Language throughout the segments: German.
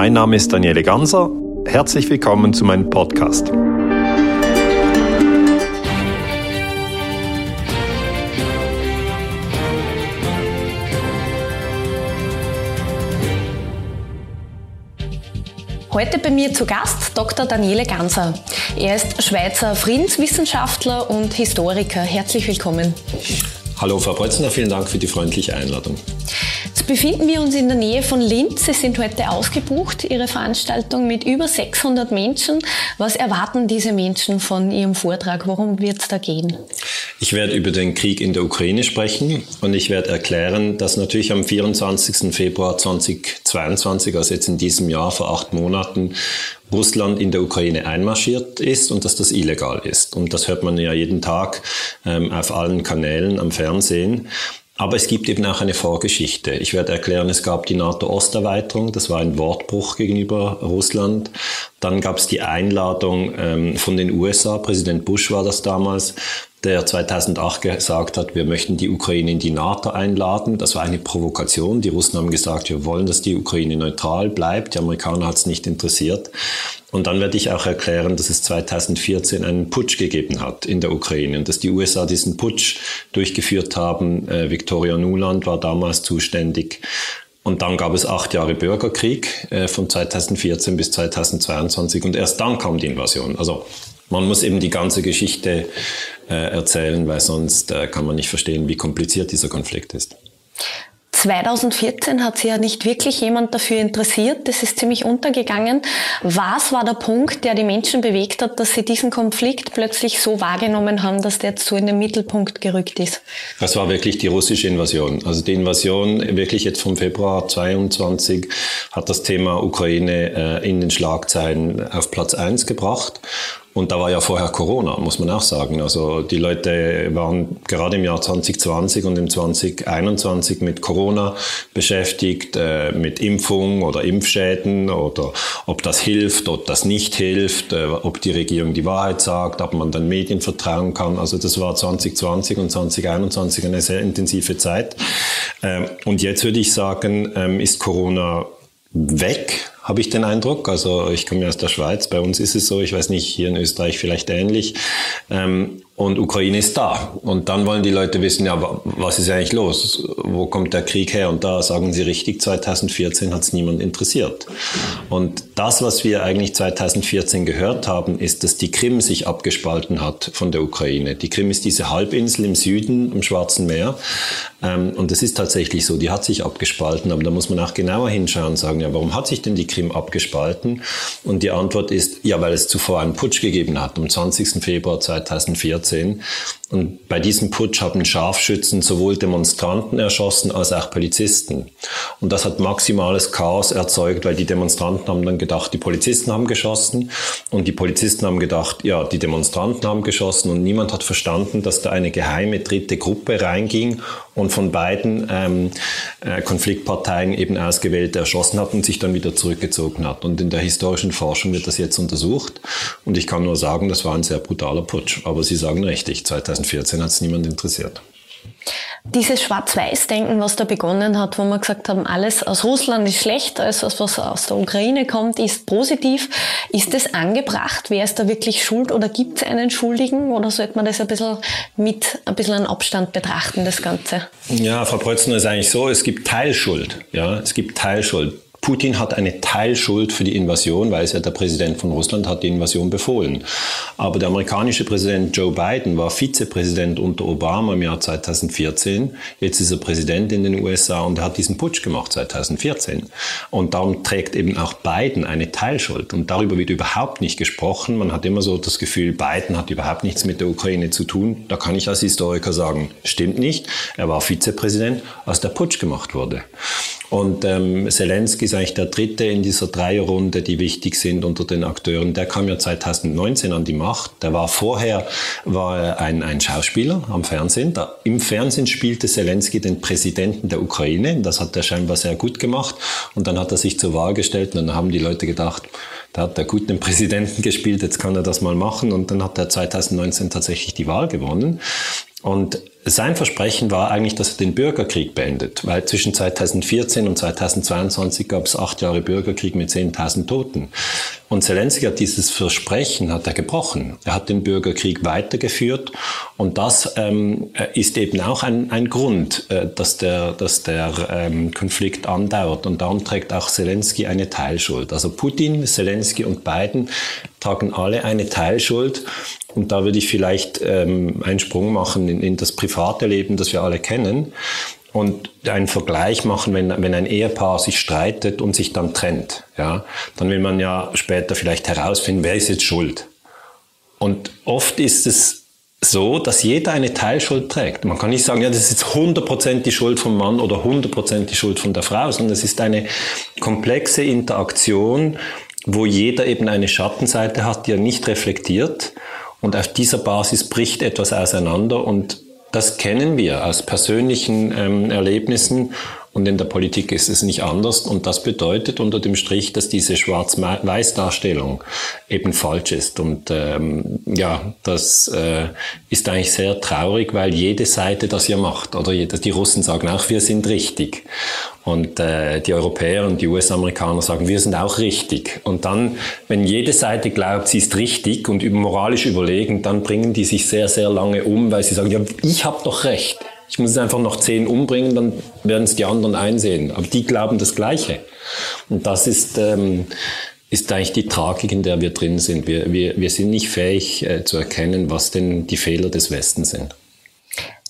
Mein Name ist Daniele Ganser. Herzlich willkommen zu meinem Podcast. Heute bei mir zu Gast Dr. Daniele Ganser. Er ist Schweizer Friedenswissenschaftler und Historiker. Herzlich willkommen. Hallo Frau Brötzner, vielen Dank für die freundliche Einladung. Befinden wir uns in der Nähe von Linz. Sie sind heute ausgebucht, Ihre Veranstaltung mit über 600 Menschen. Was erwarten diese Menschen von Ihrem Vortrag? Worum wird es da gehen? Ich werde über den Krieg in der Ukraine sprechen und ich werde erklären, dass natürlich am 24. Februar 2022, also jetzt in diesem Jahr vor acht Monaten, Russland in der Ukraine einmarschiert ist und dass das illegal ist. Und das hört man ja jeden Tag ähm, auf allen Kanälen am Fernsehen. Aber es gibt eben auch eine Vorgeschichte. Ich werde erklären, es gab die NATO-Osterweiterung, das war ein Wortbruch gegenüber Russland. Dann gab es die Einladung ähm, von den USA, Präsident Bush war das damals, der 2008 gesagt hat, wir möchten die Ukraine in die NATO einladen. Das war eine Provokation. Die Russen haben gesagt, wir wollen, dass die Ukraine neutral bleibt. Die Amerikaner hat es nicht interessiert. Und dann werde ich auch erklären, dass es 2014 einen Putsch gegeben hat in der Ukraine und dass die USA diesen Putsch durchgeführt haben. Äh, Victoria Nuland war damals zuständig. Und dann gab es acht Jahre Bürgerkrieg äh, von 2014 bis 2022 und erst dann kam die Invasion. Also man muss eben die ganze Geschichte äh, erzählen, weil sonst äh, kann man nicht verstehen, wie kompliziert dieser Konflikt ist. 2014 hat sich ja nicht wirklich jemand dafür interessiert. Das ist ziemlich untergegangen. Was war der Punkt, der die Menschen bewegt hat, dass sie diesen Konflikt plötzlich so wahrgenommen haben, dass der jetzt so in den Mittelpunkt gerückt ist? Das war wirklich die russische Invasion. Also die Invasion wirklich jetzt vom Februar 22 hat das Thema Ukraine äh, in den Schlagzeilen auf Platz eins gebracht. Und da war ja vorher Corona, muss man auch sagen. Also die Leute waren gerade im Jahr 2020 und im 2021 mit Corona beschäftigt, äh, mit Impfung oder Impfschäden oder ob das hilft, ob das nicht hilft, äh, ob die Regierung die Wahrheit sagt, ob man dann Medien vertrauen kann. Also das war 2020 und 2021 eine sehr intensive Zeit. Ähm, und jetzt würde ich sagen, ähm, ist Corona weg habe ich den Eindruck. Also ich komme ja aus der Schweiz, bei uns ist es so, ich weiß nicht, hier in Österreich vielleicht ähnlich. Ähm, und Ukraine ist da. Und dann wollen die Leute wissen, ja, was ist eigentlich los? Wo kommt der Krieg her? Und da sagen sie richtig, 2014 hat es niemand interessiert. Und das, was wir eigentlich 2014 gehört haben, ist, dass die Krim sich abgespalten hat von der Ukraine. Die Krim ist diese Halbinsel im Süden, im Schwarzen Meer. Ähm, und es ist tatsächlich so, die hat sich abgespalten. Aber da muss man auch genauer hinschauen und sagen, ja, warum hat sich denn die Krim abgespalten? Und die Antwort ist, ja, weil es zuvor einen Putsch gegeben hat, am 20. Februar 2014. 2014. Und bei diesem Putsch haben Scharfschützen sowohl Demonstranten erschossen als auch Polizisten. Und das hat maximales Chaos erzeugt, weil die Demonstranten haben dann gedacht, die Polizisten haben geschossen und die Polizisten haben gedacht, ja, die Demonstranten haben geschossen und niemand hat verstanden, dass da eine geheime dritte Gruppe reinging und von beiden ähm, äh, Konfliktparteien eben ausgewählt erschossen hat und sich dann wieder zurückgezogen hat. Und in der historischen Forschung wird das jetzt untersucht. Und ich kann nur sagen, das war ein sehr brutaler Putsch. Aber Sie sagen richtig, 2014 hat es niemand interessiert. Dieses Schwarz-Weiß-Denken, was da begonnen hat, wo wir gesagt haben, alles aus Russland ist schlecht, alles was aus der Ukraine kommt, ist positiv. Ist das angebracht? Wer ist da wirklich schuld oder gibt es einen Schuldigen oder sollte man das ein bisschen mit ein bisschen an Abstand betrachten, das Ganze? Ja, Frau Preutzner ist eigentlich so, es gibt Teilschuld. Ja, es gibt Teilschuld. Putin hat eine Teilschuld für die Invasion, weil es ja der Präsident von Russland hat die Invasion befohlen. Aber der amerikanische Präsident Joe Biden war Vizepräsident unter Obama im Jahr 2014. Jetzt ist er Präsident in den USA und er hat diesen Putsch gemacht 2014. Und darum trägt eben auch Biden eine Teilschuld. Und darüber wird überhaupt nicht gesprochen. Man hat immer so das Gefühl, Biden hat überhaupt nichts mit der Ukraine zu tun. Da kann ich als Historiker sagen, stimmt nicht. Er war Vizepräsident, als der Putsch gemacht wurde. Und ähm, Zelensky eigentlich der dritte in dieser Dreierrunde, die wichtig sind unter den Akteuren. Der kam ja 2019 an die Macht. Der war vorher war ein, ein Schauspieler am Fernsehen. Da, Im Fernsehen spielte Zelensky den Präsidenten der Ukraine. Das hat er scheinbar sehr gut gemacht. Und dann hat er sich zur Wahl gestellt und dann haben die Leute gedacht, da hat er gut den Präsidenten gespielt, jetzt kann er das mal machen. Und dann hat er 2019 tatsächlich die Wahl gewonnen. Und sein Versprechen war eigentlich, dass er den Bürgerkrieg beendet, weil zwischen 2014 und 2022 gab es acht Jahre Bürgerkrieg mit 10.000 Toten. Und Zelensky hat dieses Versprechen hat er gebrochen. Er hat den Bürgerkrieg weitergeführt und das ähm, ist eben auch ein, ein Grund, äh, dass der, dass der ähm, Konflikt andauert. Und darum trägt auch Zelensky eine Teilschuld. Also Putin, Zelensky und Biden tragen alle eine Teilschuld. Und da würde ich vielleicht ähm, einen Sprung machen in, in das private Leben, das wir alle kennen und einen Vergleich machen, wenn, wenn ein Ehepaar sich streitet und sich dann trennt, ja, dann will man ja später vielleicht herausfinden, wer ist jetzt schuld. Und oft ist es so, dass jeder eine Teilschuld trägt. Man kann nicht sagen, ja, das ist jetzt 100% die Schuld vom Mann oder 100% die Schuld von der Frau, sondern es ist eine komplexe Interaktion, wo jeder eben eine Schattenseite hat, die er nicht reflektiert. Und auf dieser Basis bricht etwas auseinander und das kennen wir aus persönlichen ähm, Erlebnissen und in der Politik ist es nicht anders. Und das bedeutet unter dem Strich, dass diese Schwarz-Weiß-Darstellung eben falsch ist. Und ähm, ja, das äh, ist eigentlich sehr traurig, weil jede Seite das ja macht. Oder die Russen sagen auch, wir sind richtig. Und äh, die Europäer und die US-Amerikaner sagen, wir sind auch richtig. Und dann, wenn jede Seite glaubt, sie ist richtig und moralisch überlegen, dann bringen die sich sehr, sehr lange um, weil sie sagen, ja, ich habe doch recht. Ich muss einfach noch zehn umbringen, dann werden es die anderen einsehen. Aber die glauben das Gleiche. Und das ist, ähm, ist eigentlich die Tragik, in der wir drin sind. Wir, wir, wir sind nicht fähig äh, zu erkennen, was denn die Fehler des Westens sind.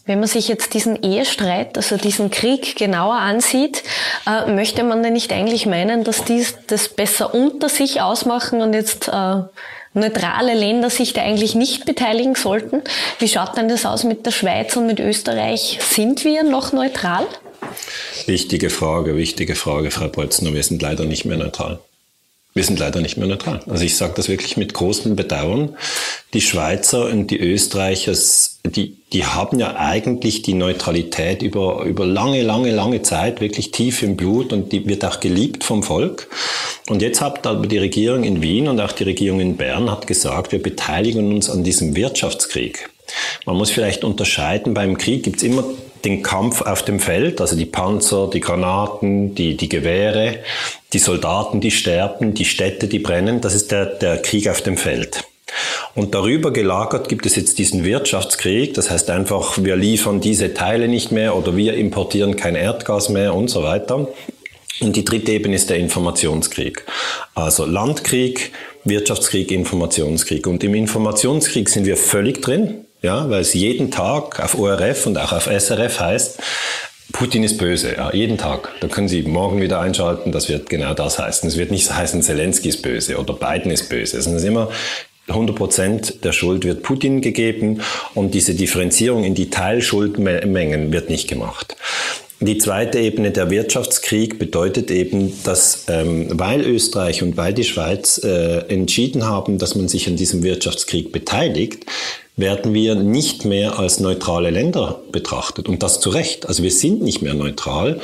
Wenn man sich jetzt diesen Ehestreit, also diesen Krieg genauer ansieht, äh, möchte man denn nicht eigentlich meinen, dass die das besser unter sich ausmachen und jetzt äh, neutrale Länder sich da eigentlich nicht beteiligen sollten? Wie schaut denn das aus mit der Schweiz und mit Österreich? Sind wir noch neutral? Wichtige Frage, wichtige Frage, Frau Bolzner. Wir sind leider nicht mehr neutral. Wir sind leider nicht mehr neutral. Also ich sage das wirklich mit großem Bedauern. Die Schweizer und die Österreicher, die, die haben ja eigentlich die Neutralität über, über lange, lange, lange Zeit wirklich tief im Blut und die wird auch geliebt vom Volk. Und jetzt hat aber die Regierung in Wien und auch die Regierung in Bern hat gesagt, wir beteiligen uns an diesem Wirtschaftskrieg. Man muss vielleicht unterscheiden, beim Krieg gibt es immer den Kampf auf dem Feld, also die Panzer, die Granaten, die, die Gewehre, die Soldaten, die sterben, die Städte, die brennen, das ist der, der Krieg auf dem Feld. Und darüber gelagert gibt es jetzt diesen Wirtschaftskrieg, das heißt einfach, wir liefern diese Teile nicht mehr oder wir importieren kein Erdgas mehr und so weiter. Und die dritte Ebene ist der Informationskrieg. Also Landkrieg, Wirtschaftskrieg, Informationskrieg. Und im Informationskrieg sind wir völlig drin. Ja, weil es jeden Tag auf ORF und auch auf SRF heißt, Putin ist böse, ja, jeden Tag. Da können Sie morgen wieder einschalten, das wird genau das heißen. Es wird nicht heißen, Zelensky ist böse oder Biden ist böse. Es ist immer 100 Prozent der Schuld wird Putin gegeben und diese Differenzierung in die Teilschuldmengen wird nicht gemacht. Die zweite Ebene, der Wirtschaftskrieg, bedeutet eben, dass ähm, weil Österreich und weil die Schweiz äh, entschieden haben, dass man sich an diesem Wirtschaftskrieg beteiligt, werden wir nicht mehr als neutrale Länder betrachtet. Und das zu Recht. Also wir sind nicht mehr neutral.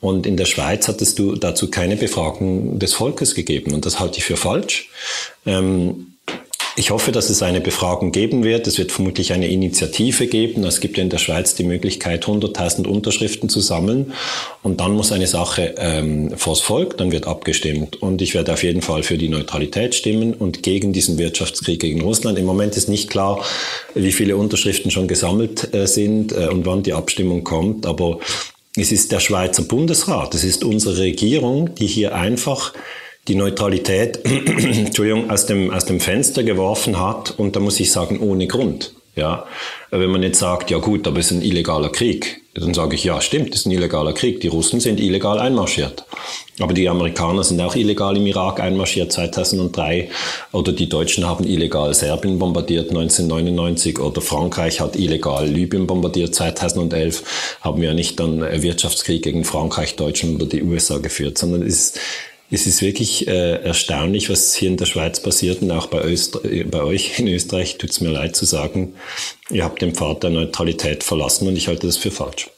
Und in der Schweiz hattest du dazu keine Befragung des Volkes gegeben. Und das halte ich für falsch. Ähm, ich hoffe, dass es eine Befragung geben wird. Es wird vermutlich eine Initiative geben. Es gibt ja in der Schweiz die Möglichkeit, 100.000 Unterschriften zu sammeln. Und dann muss eine Sache ähm, vors Volk, dann wird abgestimmt. Und ich werde auf jeden Fall für die Neutralität stimmen und gegen diesen Wirtschaftskrieg gegen Russland. Im Moment ist nicht klar, wie viele Unterschriften schon gesammelt äh, sind äh, und wann die Abstimmung kommt. Aber es ist der Schweizer Bundesrat, es ist unsere Regierung, die hier einfach die Neutralität Entschuldigung, aus, dem, aus dem Fenster geworfen hat und da muss ich sagen, ohne Grund. Ja, wenn man jetzt sagt, ja gut, aber es ist ein illegaler Krieg, dann sage ich, ja stimmt, es ist ein illegaler Krieg. Die Russen sind illegal einmarschiert. Aber die Amerikaner sind auch illegal im Irak einmarschiert 2003 oder die Deutschen haben illegal Serbien bombardiert 1999 oder Frankreich hat illegal Libyen bombardiert 2011. Haben wir nicht dann Wirtschaftskrieg gegen Frankreich, Deutschland oder die USA geführt, sondern es ist es ist wirklich äh, erstaunlich, was hier in der Schweiz passiert und auch bei, Öster bei euch in Österreich tut es mir leid zu sagen, ihr habt den Pfad der Neutralität verlassen und ich halte das für falsch.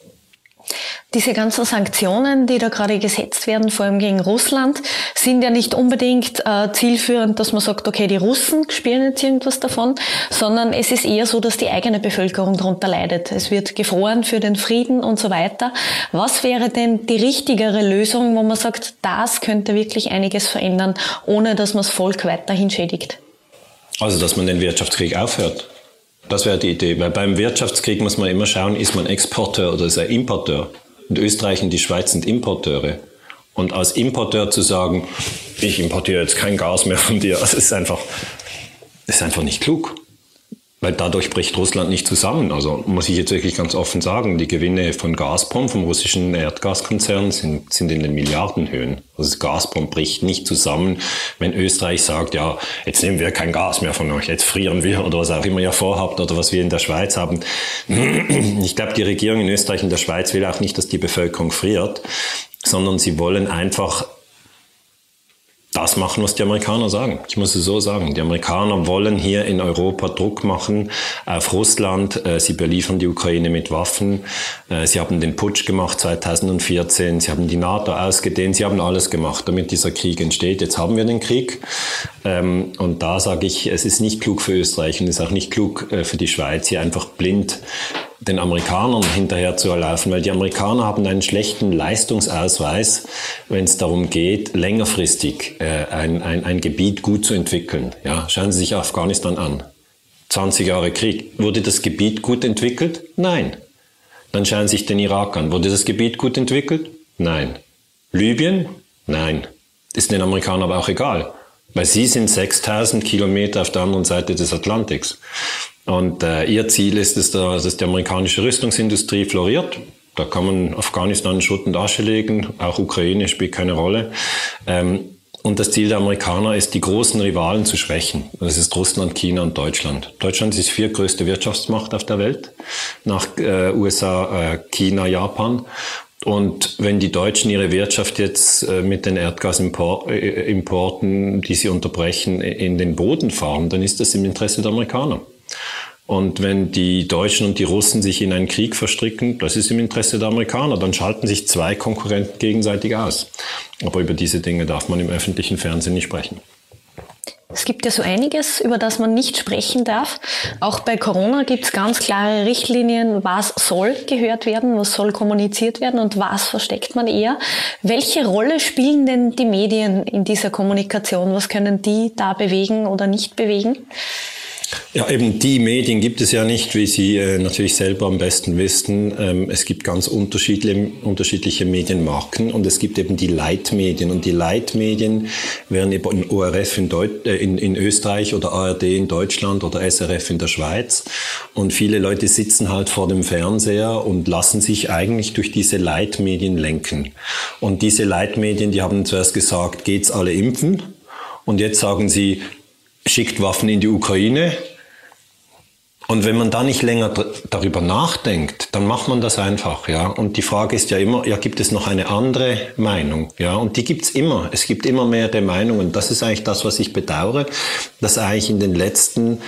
Diese ganzen Sanktionen, die da gerade gesetzt werden, vor allem gegen Russland, sind ja nicht unbedingt äh, zielführend, dass man sagt, okay, die Russen spielen jetzt irgendwas davon, sondern es ist eher so, dass die eigene Bevölkerung darunter leidet. Es wird gefroren für den Frieden und so weiter. Was wäre denn die richtigere Lösung, wo man sagt, das könnte wirklich einiges verändern, ohne dass man das Volk weiterhin schädigt? Also, dass man den Wirtschaftskrieg aufhört. Das wäre die Idee, weil beim Wirtschaftskrieg muss man immer schauen, ist man Exporteur oder ist er Importeur? Und Österreich und die Schweiz sind Importeure. Und als Importeur zu sagen, ich importiere jetzt kein Gas mehr von dir, das ist einfach, das ist einfach nicht klug. Weil dadurch bricht Russland nicht zusammen. Also muss ich jetzt wirklich ganz offen sagen, die Gewinne von Gazprom, vom russischen Erdgaskonzern, sind, sind in den Milliardenhöhen. Also Gazprom bricht nicht zusammen, wenn Österreich sagt, ja, jetzt nehmen wir kein Gas mehr von euch, jetzt frieren wir oder was auch immer ihr vorhabt oder was wir in der Schweiz haben. Ich glaube, die Regierung in Österreich und der Schweiz will auch nicht, dass die Bevölkerung friert, sondern sie wollen einfach das machen, was die Amerikaner sagen. Ich muss es so sagen. Die Amerikaner wollen hier in Europa Druck machen auf Russland. Äh, sie beliefern die Ukraine mit Waffen. Äh, sie haben den Putsch gemacht 2014. Sie haben die NATO ausgedehnt. Sie haben alles gemacht, damit dieser Krieg entsteht. Jetzt haben wir den Krieg. Ähm, und da sage ich, es ist nicht klug für Österreich und es ist auch nicht klug äh, für die Schweiz, hier einfach blind den Amerikanern hinterher zu erlaufen, weil die Amerikaner haben einen schlechten Leistungsausweis, wenn es darum geht, längerfristig äh, ein, ein, ein Gebiet gut zu entwickeln. Ja, schauen Sie sich Afghanistan an. 20 Jahre Krieg. Wurde das Gebiet gut entwickelt? Nein. Dann schauen Sie sich den Irak an. Wurde das Gebiet gut entwickelt? Nein. Libyen? Nein. Ist den Amerikanern aber auch egal. Weil sie sind 6000 Kilometer auf der anderen Seite des Atlantiks. Und äh, ihr Ziel ist es, dass die amerikanische Rüstungsindustrie floriert. Da kann man Afghanistan Schutt und Asche legen, auch Ukraine spielt keine Rolle. Ähm, und das Ziel der Amerikaner ist, die großen Rivalen zu schwächen. Das ist Russland, China und Deutschland. Deutschland ist die viertgrößte Wirtschaftsmacht auf der Welt, nach äh, USA, äh, China, Japan. Und wenn die Deutschen ihre Wirtschaft jetzt äh, mit den Erdgasimporten, die sie unterbrechen, in den Boden fahren, dann ist das im Interesse der Amerikaner. Und wenn die Deutschen und die Russen sich in einen Krieg verstricken, das ist im Interesse der Amerikaner. Dann schalten sich zwei Konkurrenten gegenseitig aus. Aber über diese Dinge darf man im öffentlichen Fernsehen nicht sprechen. Es gibt ja so einiges, über das man nicht sprechen darf. Auch bei Corona gibt es ganz klare Richtlinien, was soll gehört werden, was soll kommuniziert werden und was versteckt man eher. Welche Rolle spielen denn die Medien in dieser Kommunikation? Was können die da bewegen oder nicht bewegen? Ja, eben die Medien gibt es ja nicht, wie Sie äh, natürlich selber am besten wissen. Ähm, es gibt ganz unterschiedliche, unterschiedliche Medienmarken und es gibt eben die Leitmedien. Und die Leitmedien wären eben ORF in, Deut äh, in, in Österreich oder ARD in Deutschland oder SRF in der Schweiz. Und viele Leute sitzen halt vor dem Fernseher und lassen sich eigentlich durch diese Leitmedien lenken. Und diese Leitmedien, die haben zuerst gesagt, geht's alle impfen? Und jetzt sagen sie, schickt Waffen in die Ukraine. Und wenn man da nicht länger darüber nachdenkt, dann macht man das einfach, ja. Und die Frage ist ja immer, ja, gibt es noch eine andere Meinung, ja? Und die gibt's immer. Es gibt immer mehrere Meinungen. Das ist eigentlich das, was ich bedauere, dass eigentlich in den letzten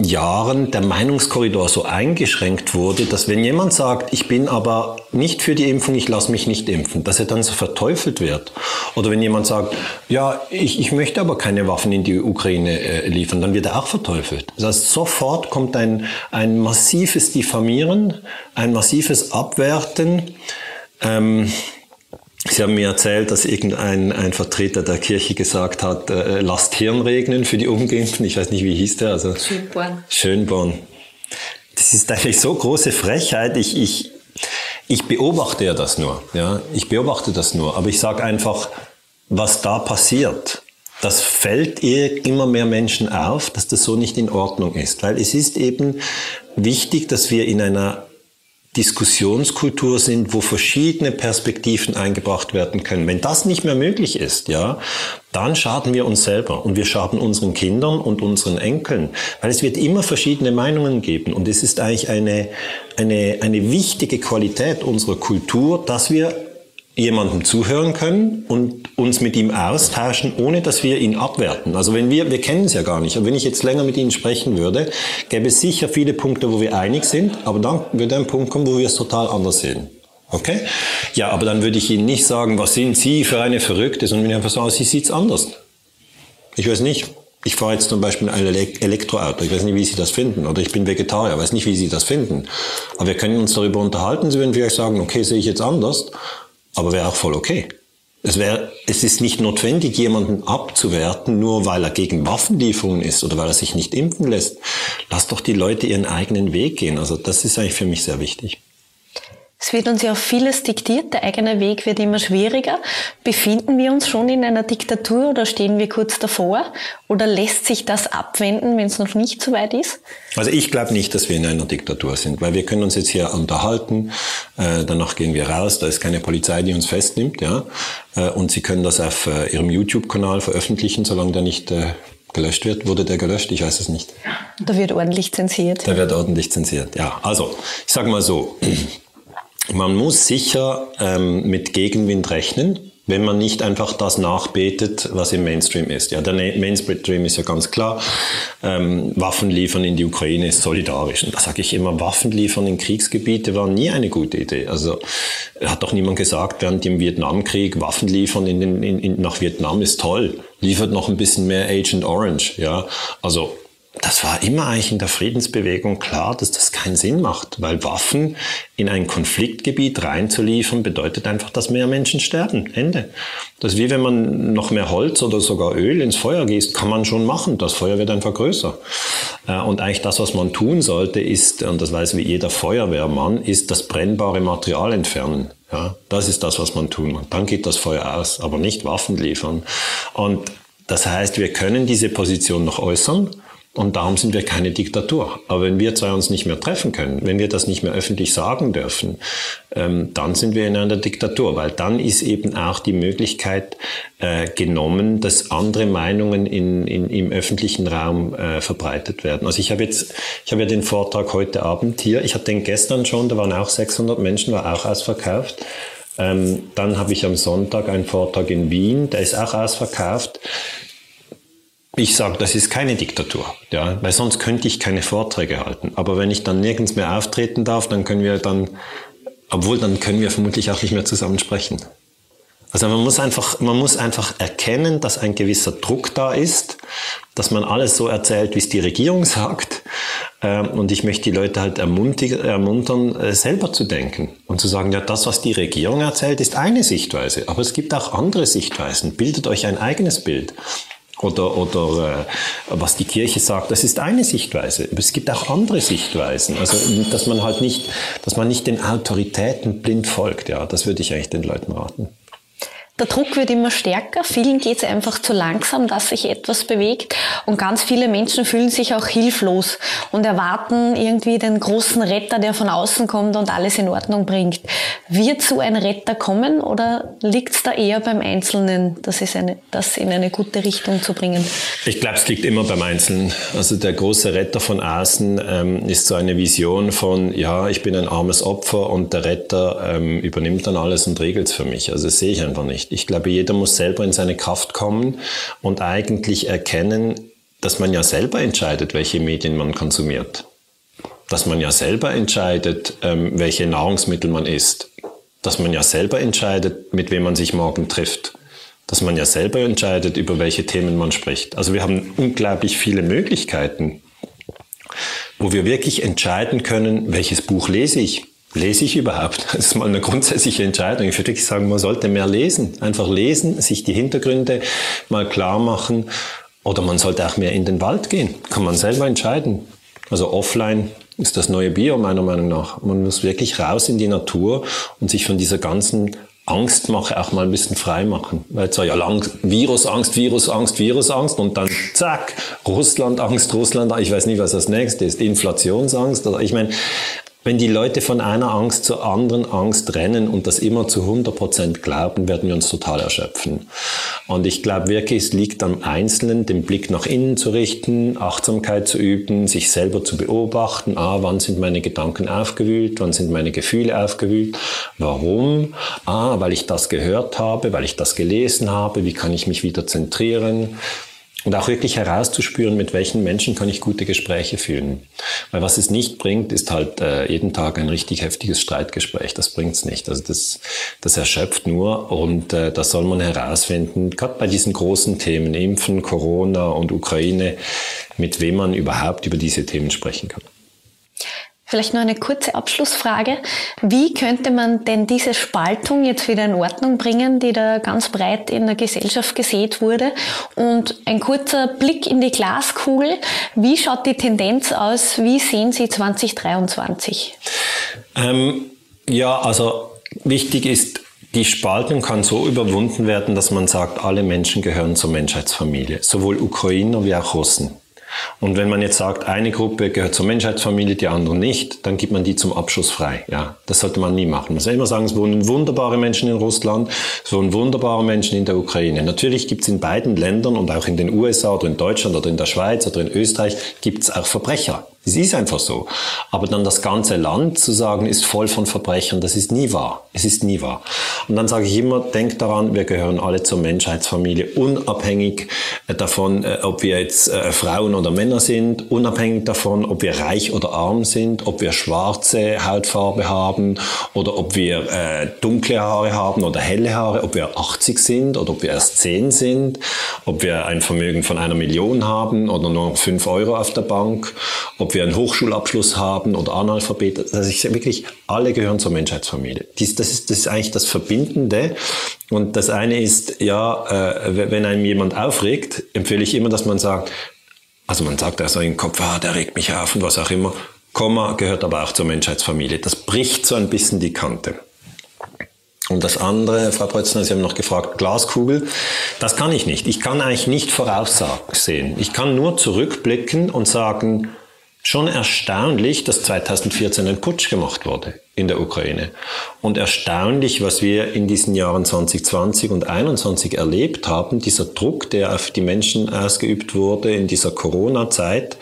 Jahren der Meinungskorridor so eingeschränkt wurde, dass wenn jemand sagt, ich bin aber nicht für die Impfung, ich lasse mich nicht impfen, dass er dann so verteufelt wird. Oder wenn jemand sagt, ja, ich, ich möchte aber keine Waffen in die Ukraine äh, liefern, dann wird er auch verteufelt. Das heißt, sofort kommt ein, ein massives Diffamieren, ein massives Abwerten. Ähm, Sie haben mir erzählt, dass irgendein ein Vertreter der Kirche gesagt hat, äh, lasst Hirn regnen für die Ungeimpften. Ich weiß nicht, wie hieß der? Also, Schönborn. Schönborn. Das ist eigentlich so große Frechheit. Ich, ich, ich beobachte ja das nur. Ja? Ich beobachte das nur. Aber ich sage einfach, was da passiert, das fällt immer mehr Menschen auf, dass das so nicht in Ordnung ist. Weil es ist eben wichtig, dass wir in einer Diskussionskultur sind, wo verschiedene Perspektiven eingebracht werden können. Wenn das nicht mehr möglich ist, ja, dann schaden wir uns selber und wir schaden unseren Kindern und unseren Enkeln, weil es wird immer verschiedene Meinungen geben und es ist eigentlich eine, eine, eine wichtige Qualität unserer Kultur, dass wir jemandem zuhören können und uns mit ihm austauschen, ohne dass wir ihn abwerten. Also wenn wir, wir kennen es ja gar nicht, aber wenn ich jetzt länger mit Ihnen sprechen würde, gäbe es sicher viele Punkte, wo wir einig sind, aber dann würde ein Punkt kommen, wo wir es total anders sehen. Okay? Ja, aber dann würde ich Ihnen nicht sagen, was sind Sie für eine Verrückte, sondern einfach sagen, Sie sieht's anders. Ich weiß nicht. Ich fahre jetzt zum Beispiel ein Elektroauto. Ich weiß nicht, wie Sie das finden. Oder ich bin Vegetarier. Ich weiß nicht, wie Sie das finden. Aber wir können uns darüber unterhalten. Sie würden vielleicht sagen, okay, sehe ich jetzt anders. Aber wäre auch voll okay. Es, wäre, es ist nicht notwendig, jemanden abzuwerten, nur weil er gegen Waffenlieferungen ist oder weil er sich nicht impfen lässt. Lass doch die Leute ihren eigenen Weg gehen. Also das ist eigentlich für mich sehr wichtig. Es wird uns ja auf vieles diktiert, der eigene Weg wird immer schwieriger. Befinden wir uns schon in einer Diktatur oder stehen wir kurz davor? Oder lässt sich das abwenden, wenn es noch nicht so weit ist? Also ich glaube nicht, dass wir in einer Diktatur sind, weil wir können uns jetzt hier unterhalten, äh, danach gehen wir raus, da ist keine Polizei, die uns festnimmt, ja, äh, und Sie können das auf äh, Ihrem YouTube-Kanal veröffentlichen, solange der nicht äh, gelöscht wird. Wurde der gelöscht? Ich weiß es nicht. Da wird ordentlich zensiert. Da wird ordentlich zensiert, ja. Also, ich sage mal so, man muss sicher ähm, mit Gegenwind rechnen, wenn man nicht einfach das nachbetet, was im Mainstream ist. Ja, der Mainstream ist ja ganz klar, ähm, Waffen liefern in die Ukraine ist solidarisch. Und da sage ich immer, Waffen liefern in Kriegsgebiete war nie eine gute Idee. Also hat doch niemand gesagt, während dem Vietnamkrieg Waffen liefern in den, in, in, nach Vietnam ist toll. Liefert noch ein bisschen mehr Agent Orange. Ja, also das war immer eigentlich in der Friedensbewegung klar, dass das keinen Sinn macht, weil Waffen in ein Konfliktgebiet reinzuliefern bedeutet einfach, dass mehr Menschen sterben. Ende. Das ist wie wenn man noch mehr Holz oder sogar Öl ins Feuer gießt, kann man schon machen. Das Feuer wird einfach größer. Äh, und eigentlich das, was man tun sollte, ist, und das weiß wie jeder Feuerwehrmann, ist das brennbare Material entfernen. Ja, das ist das, was man tun muss. Dann geht das Feuer aus, aber nicht Waffen liefern. Und das heißt, wir können diese Position noch äußern. Und darum sind wir keine Diktatur. Aber wenn wir zwei uns nicht mehr treffen können, wenn wir das nicht mehr öffentlich sagen dürfen, ähm, dann sind wir in einer Diktatur, weil dann ist eben auch die Möglichkeit äh, genommen, dass andere Meinungen in, in, im öffentlichen Raum äh, verbreitet werden. Also ich habe jetzt, ich habe ja den Vortrag heute Abend hier, ich hatte den gestern schon, da waren auch 600 Menschen, war auch ausverkauft. Ähm, dann habe ich am Sonntag einen Vortrag in Wien, der ist auch ausverkauft. Ich sage, das ist keine Diktatur, ja, weil sonst könnte ich keine Vorträge halten. Aber wenn ich dann nirgends mehr auftreten darf, dann können wir dann, obwohl dann können wir vermutlich auch nicht mehr zusammen sprechen. Also man muss einfach, man muss einfach erkennen, dass ein gewisser Druck da ist, dass man alles so erzählt, wie es die Regierung sagt. Ähm, und ich möchte die Leute halt ermuntern, äh, selber zu denken und zu sagen, ja, das, was die Regierung erzählt, ist eine Sichtweise. Aber es gibt auch andere Sichtweisen. Bildet euch ein eigenes Bild oder, oder äh, was die Kirche sagt, das ist eine Sichtweise. Aber es gibt auch andere Sichtweisen. Also, dass man halt nicht, dass man nicht den Autoritäten blind folgt. Ja, das würde ich eigentlich den Leuten raten. Der Druck wird immer stärker. Vielen geht es einfach zu langsam, dass sich etwas bewegt. Und ganz viele Menschen fühlen sich auch hilflos und erwarten irgendwie den großen Retter, der von außen kommt und alles in Ordnung bringt. Wird so ein Retter kommen oder liegt es da eher beim Einzelnen, das, ist eine, das in eine gute Richtung zu bringen? Ich glaube, es liegt immer beim Einzelnen. Also der große Retter von außen ähm, ist so eine Vision von, ja, ich bin ein armes Opfer und der Retter ähm, übernimmt dann alles und regelt es für mich. Also das sehe ich einfach nicht nicht. Ich glaube, jeder muss selber in seine Kraft kommen und eigentlich erkennen, dass man ja selber entscheidet, welche Medien man konsumiert. Dass man ja selber entscheidet, ähm, welche Nahrungsmittel man isst. Dass man ja selber entscheidet, mit wem man sich morgen trifft. Dass man ja selber entscheidet, über welche Themen man spricht. Also wir haben unglaublich viele Möglichkeiten, wo wir wirklich entscheiden können, welches Buch lese ich, lese ich überhaupt? Das ist mal eine grundsätzliche Entscheidung. Ich würde wirklich sagen, man sollte mehr lesen. Einfach lesen, sich die Hintergründe mal klar machen. Oder man sollte auch mehr in den Wald gehen. Kann man selber entscheiden. Also offline ist das neue Bio meiner Meinung nach. Man muss wirklich raus in die Natur und sich von dieser ganzen Angstmache auch mal ein bisschen frei machen. Weil es war ja lang Virusangst, Virusangst, Virusangst und dann zack, Russlandangst, Russland, ich weiß nicht, was das nächste ist, Inflationsangst. Oder ich meine, wenn die Leute von einer Angst zur anderen Angst rennen und das immer zu 100 Prozent glauben, werden wir uns total erschöpfen. Und ich glaube wirklich, es liegt am Einzelnen, den Blick nach innen zu richten, Achtsamkeit zu üben, sich selber zu beobachten. Ah, wann sind meine Gedanken aufgewühlt? Wann sind meine Gefühle aufgewühlt? Warum? Ah, weil ich das gehört habe, weil ich das gelesen habe. Wie kann ich mich wieder zentrieren? Und auch wirklich herauszuspüren, mit welchen Menschen kann ich gute Gespräche führen. Weil was es nicht bringt, ist halt äh, jeden Tag ein richtig heftiges Streitgespräch. Das bringt's nicht. Also das, das erschöpft nur und äh, das soll man herausfinden, gerade bei diesen großen Themen, Impfen, Corona und Ukraine, mit wem man überhaupt über diese Themen sprechen kann. Vielleicht noch eine kurze Abschlussfrage. Wie könnte man denn diese Spaltung jetzt wieder in Ordnung bringen, die da ganz breit in der Gesellschaft gesät wurde? Und ein kurzer Blick in die Glaskugel. Wie schaut die Tendenz aus? Wie sehen Sie 2023? Ähm, ja, also wichtig ist, die Spaltung kann so überwunden werden, dass man sagt, alle Menschen gehören zur Menschheitsfamilie, sowohl Ukrainer wie auch Russen. Und wenn man jetzt sagt, eine Gruppe gehört zur Menschheitsfamilie, die andere nicht, dann gibt man die zum Abschuss frei. Ja, das sollte man nie machen. Man soll immer sagen, es wohnen wunderbare Menschen in Russland, es wohnen wunderbare Menschen in der Ukraine. Natürlich gibt es in beiden Ländern und auch in den USA oder in Deutschland oder in der Schweiz oder in Österreich gibt es auch Verbrecher. Es ist einfach so. Aber dann das ganze Land zu sagen, ist voll von Verbrechern, das ist nie wahr. Es ist nie wahr. Und dann sage ich immer, denkt daran, wir gehören alle zur Menschheitsfamilie, unabhängig äh, davon, äh, ob wir jetzt äh, Frauen oder Männer sind, unabhängig davon, ob wir reich oder arm sind, ob wir schwarze Hautfarbe haben oder ob wir dunkle Haare haben oder helle Haare, ob wir 80 sind oder ob wir erst 10 sind, ob wir ein Vermögen von einer Million haben oder nur 5 Euro auf der Bank, ob wir einen Hochschulabschluss haben oder Analphabet. Also ich wirklich, alle gehören zur Menschheitsfamilie. Dies, das, ist, das ist eigentlich das Verbindende. Und das eine ist, ja, äh, wenn einem jemand aufregt, empfehle ich immer, dass man sagt, also man sagt also im Kopf, ah, der regt mich auf und was auch immer. Komma gehört aber auch zur Menschheitsfamilie. Das bricht so ein bisschen die Kante. Und das andere, Frau Brötzner, Sie haben noch gefragt, Glaskugel. Das kann ich nicht. Ich kann eigentlich nicht voraussehen. Ich kann nur zurückblicken und sagen, Schon erstaunlich, dass 2014 ein Putsch gemacht wurde in der Ukraine. Und erstaunlich, was wir in diesen Jahren 2020 und 2021 erlebt haben, dieser Druck, der auf die Menschen ausgeübt wurde in dieser Corona-Zeit.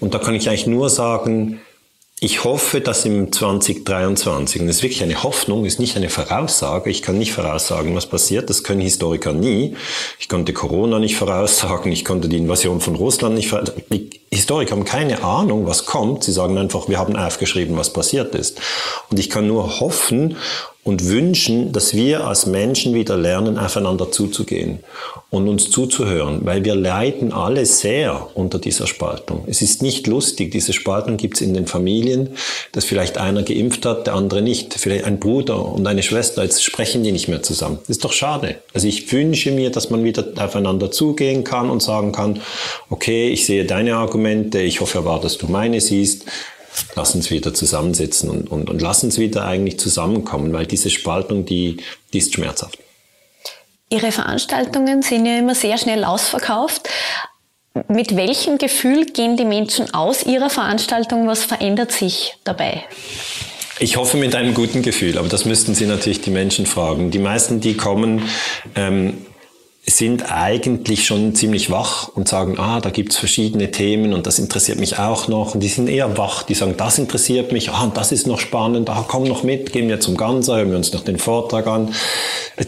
Und da kann ich eigentlich nur sagen, ich hoffe, dass im 2023, und das ist wirklich eine Hoffnung, ist nicht eine Voraussage, ich kann nicht voraussagen, was passiert, das können Historiker nie. Ich konnte Corona nicht voraussagen, ich konnte die Invasion von Russland nicht voraussagen. Die Historiker haben keine Ahnung, was kommt, sie sagen einfach, wir haben aufgeschrieben, was passiert ist. Und ich kann nur hoffen und wünschen, dass wir als Menschen wieder lernen, aufeinander zuzugehen und uns zuzuhören, weil wir leiden alle sehr unter dieser Spaltung. Es ist nicht lustig, diese Spaltung gibt es in den Familien, dass vielleicht einer geimpft hat, der andere nicht. Vielleicht ein Bruder und eine Schwester, jetzt sprechen die nicht mehr zusammen. Das ist doch schade. Also ich wünsche mir, dass man wieder aufeinander zugehen kann und sagen kann, okay, ich sehe deine Argumente, ich hoffe aber, dass du meine siehst lass uns wieder zusammensitzen und, und, und lass uns wieder eigentlich zusammenkommen, weil diese Spaltung, die, die ist schmerzhaft. Ihre Veranstaltungen sind ja immer sehr schnell ausverkauft. Mit welchem Gefühl gehen die Menschen aus Ihrer Veranstaltung? Was verändert sich dabei? Ich hoffe mit einem guten Gefühl, aber das müssten Sie natürlich die Menschen fragen. Die meisten, die kommen, ähm, sind eigentlich schon ziemlich wach und sagen, ah, da gibt's verschiedene Themen und das interessiert mich auch noch. Und die sind eher wach, die sagen, das interessiert mich, ah, das ist noch spannend, ah, komm noch mit, gehen wir zum Ganzer, hören wir uns noch den Vortrag an.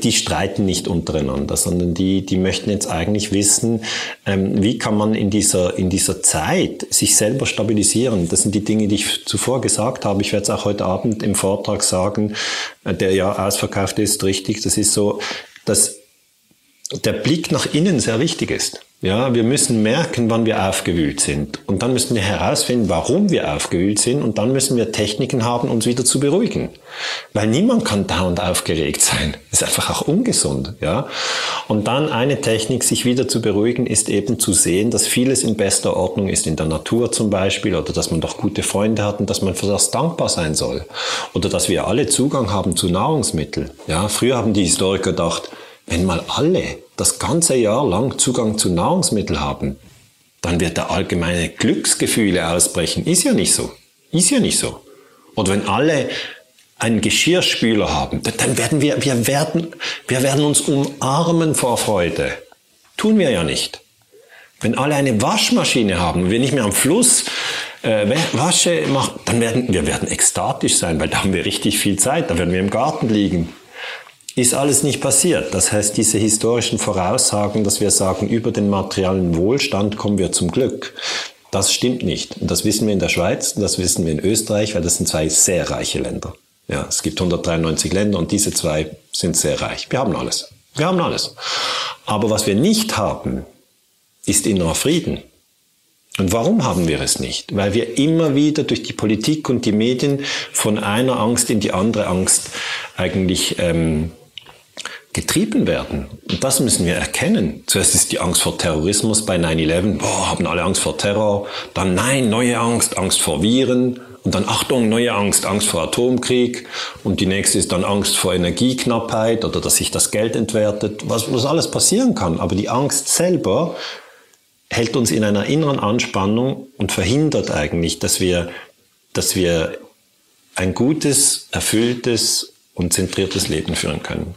Die streiten nicht untereinander, sondern die, die möchten jetzt eigentlich wissen, ähm, wie kann man in dieser, in dieser Zeit sich selber stabilisieren. Das sind die Dinge, die ich zuvor gesagt habe. Ich werde es auch heute Abend im Vortrag sagen, äh, der ja ausverkauft ist, richtig. Das ist so, dass der Blick nach innen sehr wichtig ist. Ja, wir müssen merken, wann wir aufgewühlt sind. Und dann müssen wir herausfinden, warum wir aufgewühlt sind. Und dann müssen wir Techniken haben, uns wieder zu beruhigen. Weil niemand kann dauernd aufgeregt sein. Das ist einfach auch ungesund. Ja. Und dann eine Technik, sich wieder zu beruhigen, ist eben zu sehen, dass vieles in bester Ordnung ist, in der Natur zum Beispiel, oder dass man doch gute Freunde hat und dass man für das dankbar sein soll. Oder dass wir alle Zugang haben zu Nahrungsmitteln. Ja. Früher haben die Historiker gedacht, wenn mal alle das ganze Jahr lang Zugang zu Nahrungsmitteln haben, dann wird der allgemeine Glücksgefühle ausbrechen. Ist ja nicht so. Ist ja nicht so. Oder wenn alle einen Geschirrspüler haben, dann werden wir, wir werden, wir werden uns umarmen vor Freude. Tun wir ja nicht. Wenn alle eine Waschmaschine haben und wir nicht mehr am Fluss äh, Wasche machen, dann werden wir werden ekstatisch sein, weil da haben wir richtig viel Zeit, da werden wir im Garten liegen ist alles nicht passiert. Das heißt, diese historischen Voraussagen, dass wir sagen, über den materiellen Wohlstand kommen wir zum Glück, das stimmt nicht. Und das wissen wir in der Schweiz, das wissen wir in Österreich, weil das sind zwei sehr reiche Länder. Ja, es gibt 193 Länder und diese zwei sind sehr reich. Wir haben alles. Wir haben alles. Aber was wir nicht haben, ist innerer Frieden. Und warum haben wir es nicht? Weil wir immer wieder durch die Politik und die Medien von einer Angst in die andere Angst eigentlich ähm, getrieben werden. Und das müssen wir erkennen. Zuerst ist die Angst vor Terrorismus bei 9-11. Boah, haben alle Angst vor Terror. Dann nein, neue Angst, Angst vor Viren. Und dann Achtung, neue Angst, Angst vor Atomkrieg. Und die nächste ist dann Angst vor Energieknappheit oder dass sich das Geld entwertet. Was, was alles passieren kann. Aber die Angst selber hält uns in einer inneren Anspannung und verhindert eigentlich, dass wir, dass wir ein gutes, erfülltes und zentriertes Leben führen können.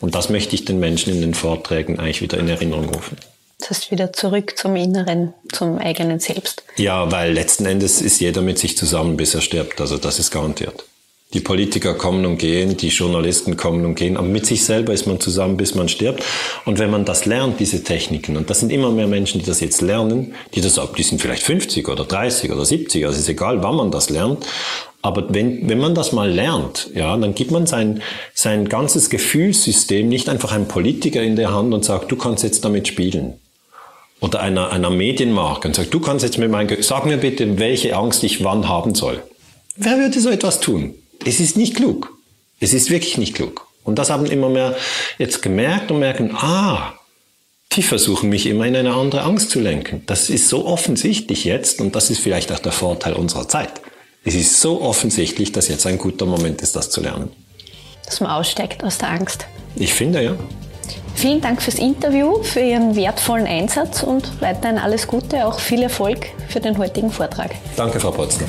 Und das möchte ich den Menschen in den Vorträgen eigentlich wieder in Erinnerung rufen. Das heißt wieder zurück zum Inneren, zum eigenen Selbst. Ja, weil letzten Endes ist jeder mit sich zusammen, bis er stirbt. Also das ist garantiert. Die Politiker kommen und gehen, die Journalisten kommen und gehen, aber mit sich selber ist man zusammen, bis man stirbt. Und wenn man das lernt, diese Techniken, und das sind immer mehr Menschen, die das jetzt lernen, die das die sind vielleicht 50 oder 30 oder 70, also ist egal, wann man das lernt. Aber wenn, wenn man das mal lernt, ja, dann gibt man sein, sein ganzes Gefühlssystem nicht einfach einem Politiker in der Hand und sagt, du kannst jetzt damit spielen oder einer, einer Medienmarke und sagt, du kannst jetzt mit meinem, sag mir bitte, welche Angst ich wann haben soll. Wer würde so etwas tun? Es ist nicht klug. Es ist wirklich nicht klug. Und das haben immer mehr jetzt gemerkt und merken, ah, die versuchen mich immer in eine andere Angst zu lenken. Das ist so offensichtlich jetzt und das ist vielleicht auch der Vorteil unserer Zeit. Es ist so offensichtlich, dass jetzt ein guter Moment ist, das zu lernen. Dass man aussteigt aus der Angst. Ich finde, ja. Vielen Dank fürs Interview, für Ihren wertvollen Einsatz und weiterhin alles Gute, auch viel Erfolg für den heutigen Vortrag. Danke, Frau Potzner.